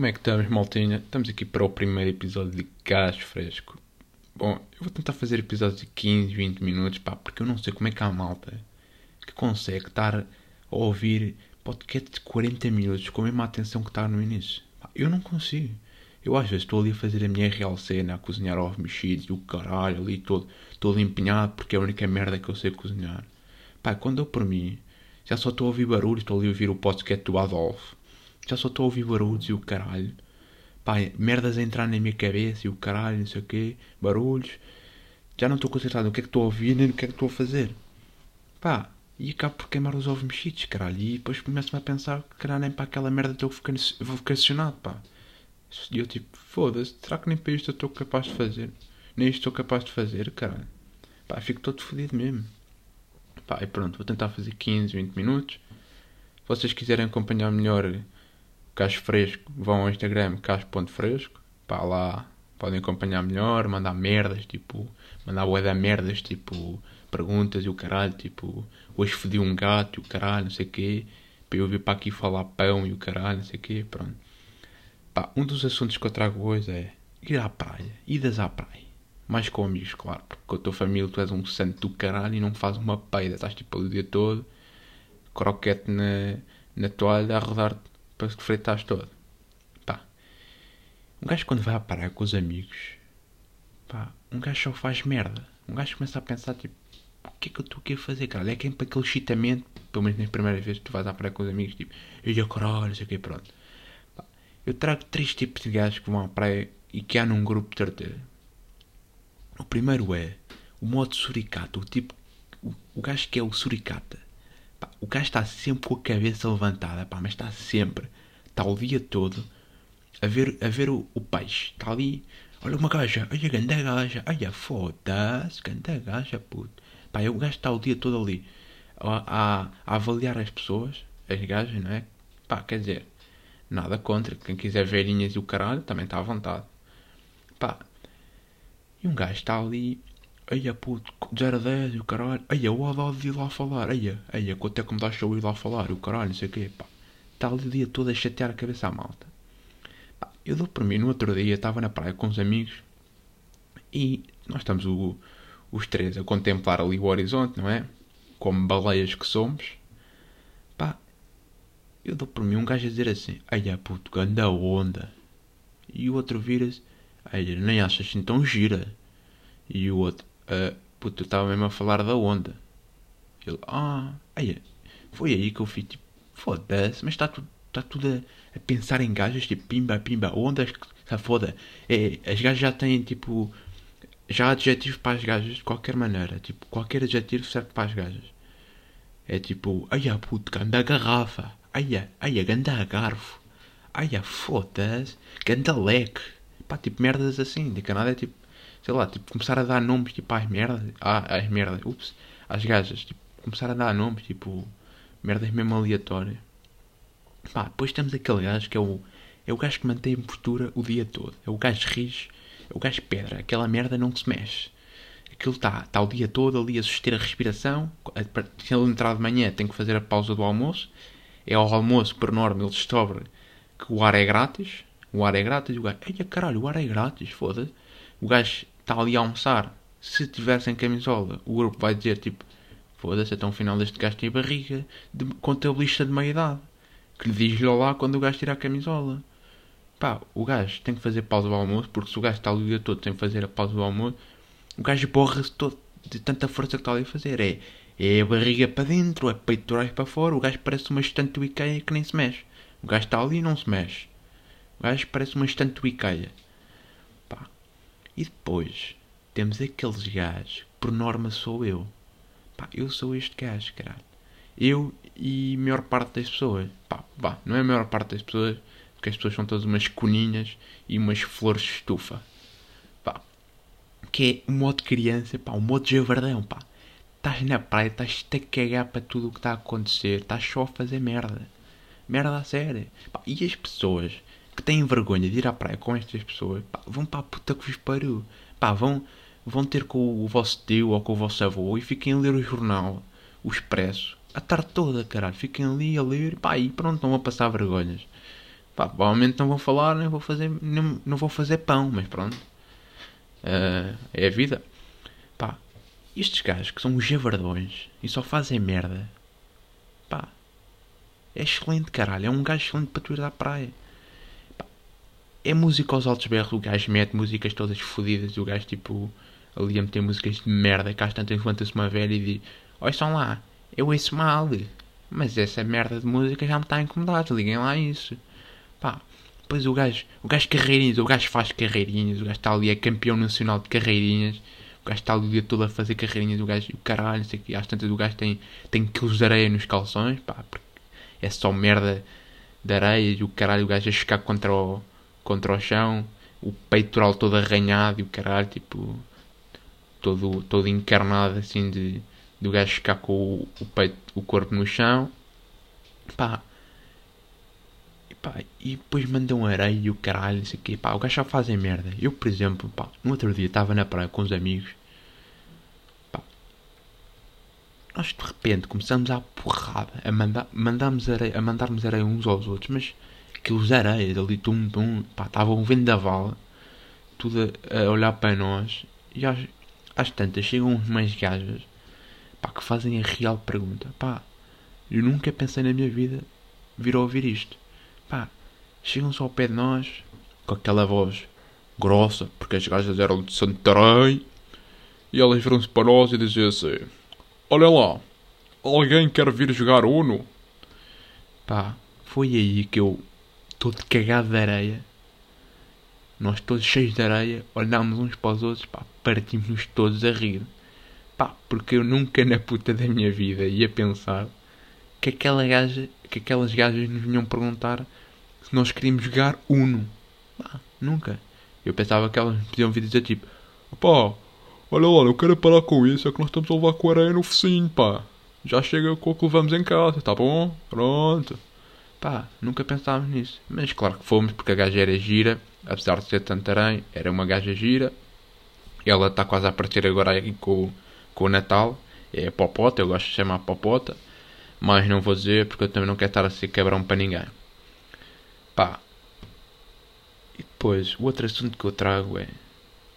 Como é que estamos, maltinha? Estamos aqui para o primeiro episódio de Gás Fresco. Bom, eu vou tentar fazer episódios de 15, 20 minutos, pá, porque eu não sei como é que há malta que consegue estar a ouvir podcast de 40 minutos com a mesma atenção que está no início. Pá, eu não consigo. Eu às vezes estou ali a fazer a minha real cena, a cozinhar ovos mexidos e o caralho ali todo, todo empenhado porque é a única merda que eu sei cozinhar. Pá, quando eu por mim, já só estou a ouvir barulho, estou ali a ouvir o podcast do Adolfo já só estou a ouvir barulhos e o caralho. Pá, merdas a entrar na minha cabeça e o caralho, não sei o quê, barulhos. Já não estou concentrado no que é que estou a ouvir nem no que é que estou a fazer. Pá, e acabo por queimar os ovos mexidos, caralho. E depois começo-me a pensar que, caralho, nem para aquela merda estou vocacionado, pá. E eu tipo, foda-se, será que nem para isto eu estou capaz de fazer? Nem isto estou capaz de fazer, caralho. Pá, fico todo fodido mesmo. Pá, e pronto, vou tentar fazer 15, 20 minutos. Se vocês quiserem acompanhar melhor Cacho Fresco, vão ao Instagram cacho.fresco, pá, lá podem acompanhar melhor, mandar merdas, tipo, mandar bué da merdas, tipo, perguntas e o caralho, tipo, hoje fodi um gato e o caralho, não sei o quê, para eu vir para aqui falar pão e o caralho, não sei o quê, pronto. Pá, um dos assuntos que eu trago hoje é ir à praia, idas à praia. Mais com amigos, claro, porque com a tua família tu és um santo do caralho e não fazes uma peida, estás tipo o dia todo, croquete na, na toalha a rodar-te para que freitares todo. Pá. Um gajo quando vai à praia com os amigos, pá, um gajo só faz merda. Um gajo começa a pensar, tipo, o que é que eu estou aqui a fazer, cara? É que é para aquele chitamento, pelo menos na primeira vez que tu vais à praia com os amigos, tipo, eu caralho, não sei o que, pronto. Pá, eu trago três tipos de gajos que vão à praia e que há num grupo de certeza. O primeiro é o modo suricata, o tipo, o, o gajo que é o suricata Pá, o gajo está sempre com a cabeça levantada, pá, mas está sempre, está o dia todo a ver, a ver o, o peixe. Está ali, olha uma gaja, olha a ganda gaja, olha foda-se, ganda gaja, puto. Pá, o gajo está o dia todo ali a, a, a, avaliar as pessoas, as gajas, não é? Pá, quer dizer, nada contra, quem quiser verinhas e o caralho também está à vontade. Pá, e um gajo está ali Eia puto, 0 a 10 e o caralho. Eia, o Haddad de ir lá falar. Eia, eia, quanto é que me dá show ir lá falar? O caralho, não sei o quê. Pá, está ali o dia todo a chatear a cabeça à malta. Pá, eu dou para mim, no outro dia, estava na praia com uns amigos e nós estamos o, os três a contemplar ali o horizonte, não é? Como baleias que somos. Pá, eu dou para mim um gajo a dizer assim: Eia puto, anda onda. E o outro vira-se: Eia, nem achas assim tão gira. E o outro: Uh, puto, eu estava mesmo a falar da onda. Ele, ah, aí, foi aí que eu fiz, tipo, foda-se, mas está tudo, tá tudo a, a, pensar em gajas, tipo, pimba, pimba, ondas, está foda. É, as gajas já têm, tipo, já há adjetivos para as gajas de qualquer maneira, tipo, qualquer adjetivo serve para as gajas. É tipo, ai, puto, ganda garrafa, ai, ai, ganda garfo, ai, foda-se, ganda leque, pá, tipo, merdas assim, de Canadá é tipo, sei lá, tipo, começar a dar nomes, tipo, às merdas, às merdas, ups, às gajas, tipo, começar a dar nomes, tipo, merdas mesmo aleatórias. Pá, depois temos aquele gajo que é o, é o gajo que mantém a postura o dia todo, é o gajo rijo, é o gajo pedra, aquela merda não se mexe. Aquilo está tá o dia todo ali a suster a respiração, se ele entrar de manhã tem que fazer a pausa do almoço, é ao almoço, por norma, ele descobre que o ar é grátis, o ar é grátis, o gajo, ai caralho, o ar é grátis, foda-se. O gajo está ali a almoçar. Se tiver sem camisola, o grupo vai dizer tipo: Foda-se, até o final deste gajo tem barriga de contabilista de meia idade. Que lhe diz-lhe lá quando o gajo tira a camisola. Pá, o gajo tem que fazer pausa do almoço, porque se o gajo está ali o dia todo sem fazer a pausa do almoço, o gajo borra-se todo de tanta força que está ali a fazer. É, é a barriga para dentro, é peitorais para fora, o gajo parece uma estante do Ikea que nem se mexe. O gajo está ali e não se mexe. O gajo parece uma estante do Ikea. E depois temos aqueles gajos, por norma sou eu. Pá, eu sou este gajo, caralho. Eu e a maior parte das pessoas. Pá, pá, não é a maior parte das pessoas, porque as pessoas são todas umas coninhas e umas flores de estufa. Pá, que é o modo criança, pá, o modo javardão, pá. Estás na praia, estás-te a cagar para tudo o que está a acontecer, estás só a fazer merda. Merda a sério. Pá, e as pessoas que têm vergonha de ir à praia com estas pessoas, pá, vão para a puta que vos pariu. Pá, vão, vão ter com o vosso tio ou com o vosso avô e fiquem a ler o jornal, o expresso, a tarde toda, caralho. Fiquem ali a ler, pá, e pronto, não vão passar vergonhas. Pá, provavelmente não vou falar, nem vou fazer, nem, não vou fazer pão, mas pronto. Uh, é a vida. Pá, estes gajos que são os javardões e só fazem merda. Pá, é excelente, caralho. É um gajo excelente para tu ir à praia. É música aos altos berros. O gajo mete músicas todas fodidas. O gajo, tipo, ali a meter músicas de merda. Que às tantas levanta-se uma velha e diz: estão lá, eu ouço mal. Mas essa merda de música já me está a incomodar. Liguem lá isso. Pá, depois o gajo, o gajo carreirinhas, o gajo faz carreirinhas. O gajo está ali, é campeão nacional de carreirinhas. O gajo está ali o dia todo a fazer carreirinhas. O gajo, o caralho, não sei o que. Às tantas o gajo tem, tem quilos de areia nos calções. Pá, porque é só merda de areia. E o caralho, o gajo a chocar contra o, contra o chão. O peitoral todo arranhado e o caralho, tipo, todo, todo encarnado assim de do gajo ficar com o, o, peito, o corpo no chão. Pá. E, pá, e depois mandam areia e o caralho, não sei o quê. Pá, o gajo só fazem merda. Eu, por exemplo, pá, no outro dia estava na praia com os amigos. Pá. Nós de repente começamos a porrada, a, mandar, mandamos areia, a mandarmos areia uns aos outros, mas aqueles areias ali, tum, tum, pá, estavam um vendaval, tudo a, a olhar para nós. E às, às tantas chegam uns mais gajas pá, que fazem a real pergunta. Pá, eu nunca pensei na minha vida vir a ouvir isto. Pá, chegam-se ao pé de nós com aquela voz grossa, porque as gajas eram de Santarém, e elas viram-se para nós e diziam assim: Olha lá, alguém quer vir jogar Uno? Pá, foi aí que eu, todo cagado de areia, nós todos cheios de areia, olhámos uns para os outros, pá, partimos-nos todos a rir. Pá, porque eu nunca na puta da minha vida ia pensar que aquela gaja, que aquelas gajas nos vinham perguntar se nós queríamos jogar Uno. Pá, nunca. Eu pensava que elas podiam vir dizer tipo, pá, olha lá, eu quero parar com isso, é que nós estamos a levar com areia no focinho, pá. Já chega com o que levamos em casa, tá bom? Pronto. Pá, nunca pensávamos nisso. Mas claro que fomos, porque a gaja era gira, apesar de ser tanto aranha, era uma gaja gira. Ela está quase a aparecer agora aí com com o Natal. É Popota, eu gosto de chamar Popota. Mas não vou dizer porque eu também não quero estar a ser cabrão para ninguém. Pá. E depois, o outro assunto que eu trago é.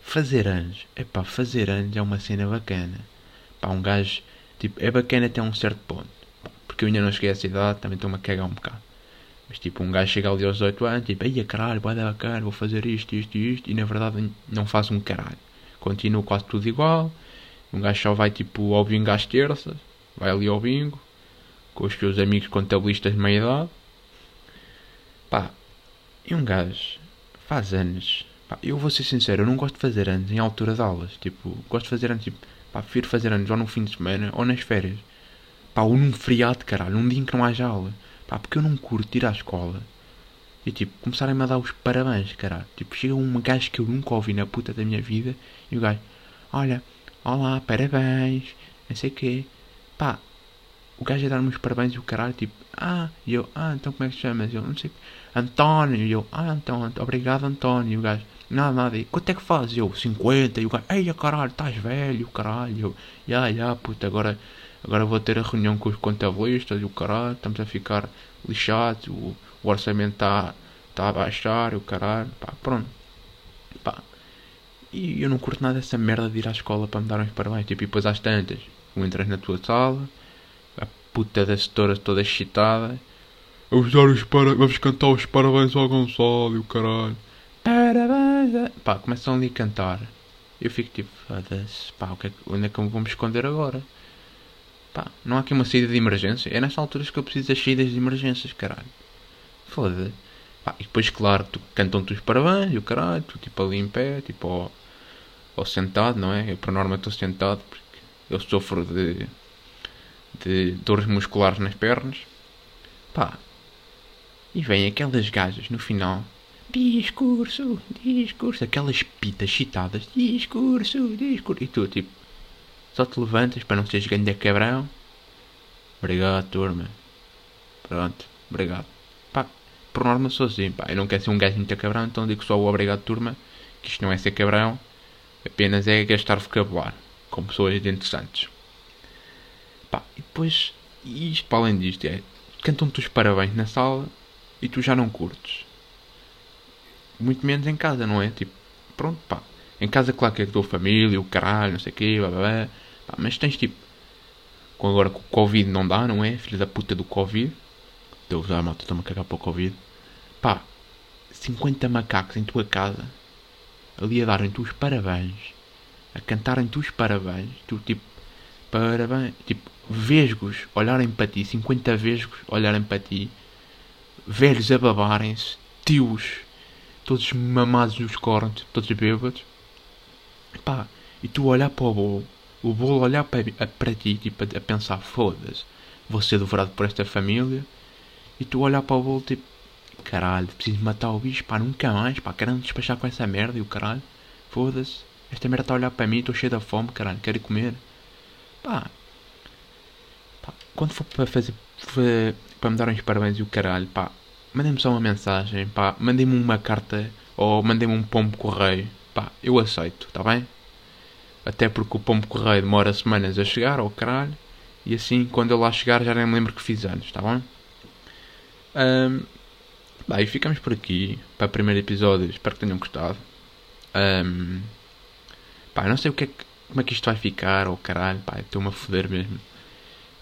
Fazer anos. É pá, fazer anos é uma cena bacana. Pá, um gajo. Tipo, é bacana até um certo ponto. Porque eu ainda não cheguei a essa idade, também estou-me a cagar um bocado. Mas tipo, um gajo chega ali aos 18 anos, tipo, ai caralho, vai dar bacana, vou fazer isto, isto e isto, e na verdade não faço um caralho. Continuo quase tudo igual, um gajo só vai tipo ao bingo às terças, vai ali ao bingo, com os seus amigos contabilistas de meia idade. Pá, e um gajo faz anos. Pá, eu vou ser sincero, eu não gosto de fazer anos em altura de aulas. Tipo, gosto de fazer anos, tipo, pá, prefiro fazer anos ou no fim de semana ou nas férias. Pá, ou num feriado, caralho, num dia em que não haja aula. Pá, porque eu não curto ir à escola e tipo, começarem-me a dar os parabéns, caralho. Tipo, chega um gajo que eu nunca ouvi na puta da minha vida e o gajo, olha, olá, parabéns, não sei o quê. Pá, o gajo a dar-me os parabéns e o caralho, tipo, ah, e eu, ah, então como é que te chamas? Eu, não sei, António, e eu, ah, então, obrigado António, e o gajo, nada, nada, e quanto é que faz? Eu, 50, e o gajo, ei, caralho, estás velho, caralho, eu, já, já, puta, agora, agora vou ter a reunião com os contabilistas e o caralho, estamos a ficar lixados, o, o orçamento está tá a baixar, o caralho, pá, pronto, pá, e eu não curto nada dessa merda de ir à escola para me dar uns parabéns. Tipo, e depois às tantas, tu entras na tua sala, a puta da setora toda excitada. Vamos, dar os. Vamos cantar os parabéns ao Gonçalo e o caralho. Parabéns! Pá, começam ali a cantar. Eu fico tipo, foda-se, pá, é onde é que eu vou me esconder agora? Pá, não há aqui uma saída de emergência. É nessas alturas que eu preciso das saídas de emergências, caralho. Foda-se. Pá, e depois, claro, tu cantam-te os parabéns e o caralho, tu tipo ali em pé, tipo, ou sentado, não é? Eu por norma estou sentado porque eu sofro de, de dores musculares nas pernas. Pá. E vem aquelas gajas no final. Discurso, discurso, aquelas pitas chitadas. Discurso, discurso. E tu, tipo, só te levantas para não seres grande cabrão. Obrigado, turma. Pronto, obrigado. Pá, por norma sou assim, pá. Eu não quero ser um gajo muito cabrão, então digo só o obrigado, turma. Que isto não é ser cabrão Apenas é gastar vocabulário com pessoas interessantes. Pá, e depois, isto para além disto, é cantam-te os parabéns na sala e tu já não curtes. Muito menos em casa, não é? Tipo, pronto, pá. Em casa, claro que é a tua família, o caralho, não sei o quê, blá, blá, blá. Pá, mas tens tipo. Agora com o Covid não dá, não é? Filho da puta do Covid. Deus ah, malta, estou-me a cagar para o Covid. Pá, 50 macacos em tua casa. Ali a darem-te os parabéns. A cantarem-te os parabéns. Tu tipo. Parabéns. Tipo, vesgos olharem para ti. 50 vesgos olharem para ti. Velhos a babarem-se. Tios. Todos mamados nos cornos. Todos bêbados. Pá, e tu olhar para o bolo, o bolo olhar para, para ti, tipo, a, pensar, foda-se, vou ser devorado por esta família, e tu olhar para o bolo, tipo, caralho, preciso matar o bicho, pá, nunca mais, pá, quero despachar com essa merda, e o caralho, foda-se, esta merda está a olhar para mim, estou cheio de fome, caralho, quero comer, pá, pá quando for para fazer, para me darem os parabéns e o caralho, pá, mandem-me só uma mensagem, pá, mandem-me uma carta, ou mandem-me um pombo correio, pá, eu aceito, está bem? Até porque o pombo correio demora semanas a chegar, ao caralho, e assim, quando eu lá chegar, já nem me lembro que fiz anos, está bem? Um, bem, ficamos por aqui para o primeiro episódio, espero que tenham gostado. Um, pá, não sei o que é que, como é que isto vai ficar, ou oh, caralho, pá, estou-me a foder mesmo.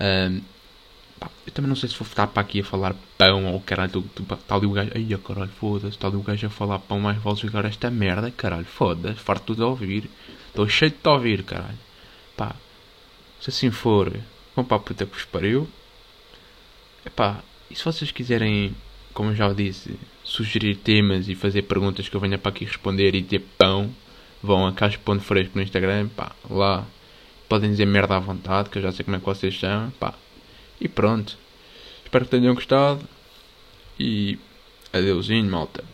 Um, Pá, eu também não sei se vou estar para aqui a falar pão ou caralho. Está ali o gajo. Ai, caralho, foda-se. Está ali o gajo a falar pão, mais vale jogar esta merda, caralho. Foda-se, farto de ouvir. Estou cheio de te ouvir, caralho. Pá, se assim for, vão para a puta que vos pariu. Epá, e se vocês quiserem, como já disse, sugerir temas e fazer perguntas que eu venha para aqui responder e ter pão, vão a Caixa Ponto Fresco no Instagram, pá, lá podem dizer merda à vontade, que eu já sei como é que vocês chamam, pá, e pronto. Espero que tenham gostado. E adeusinho, malta.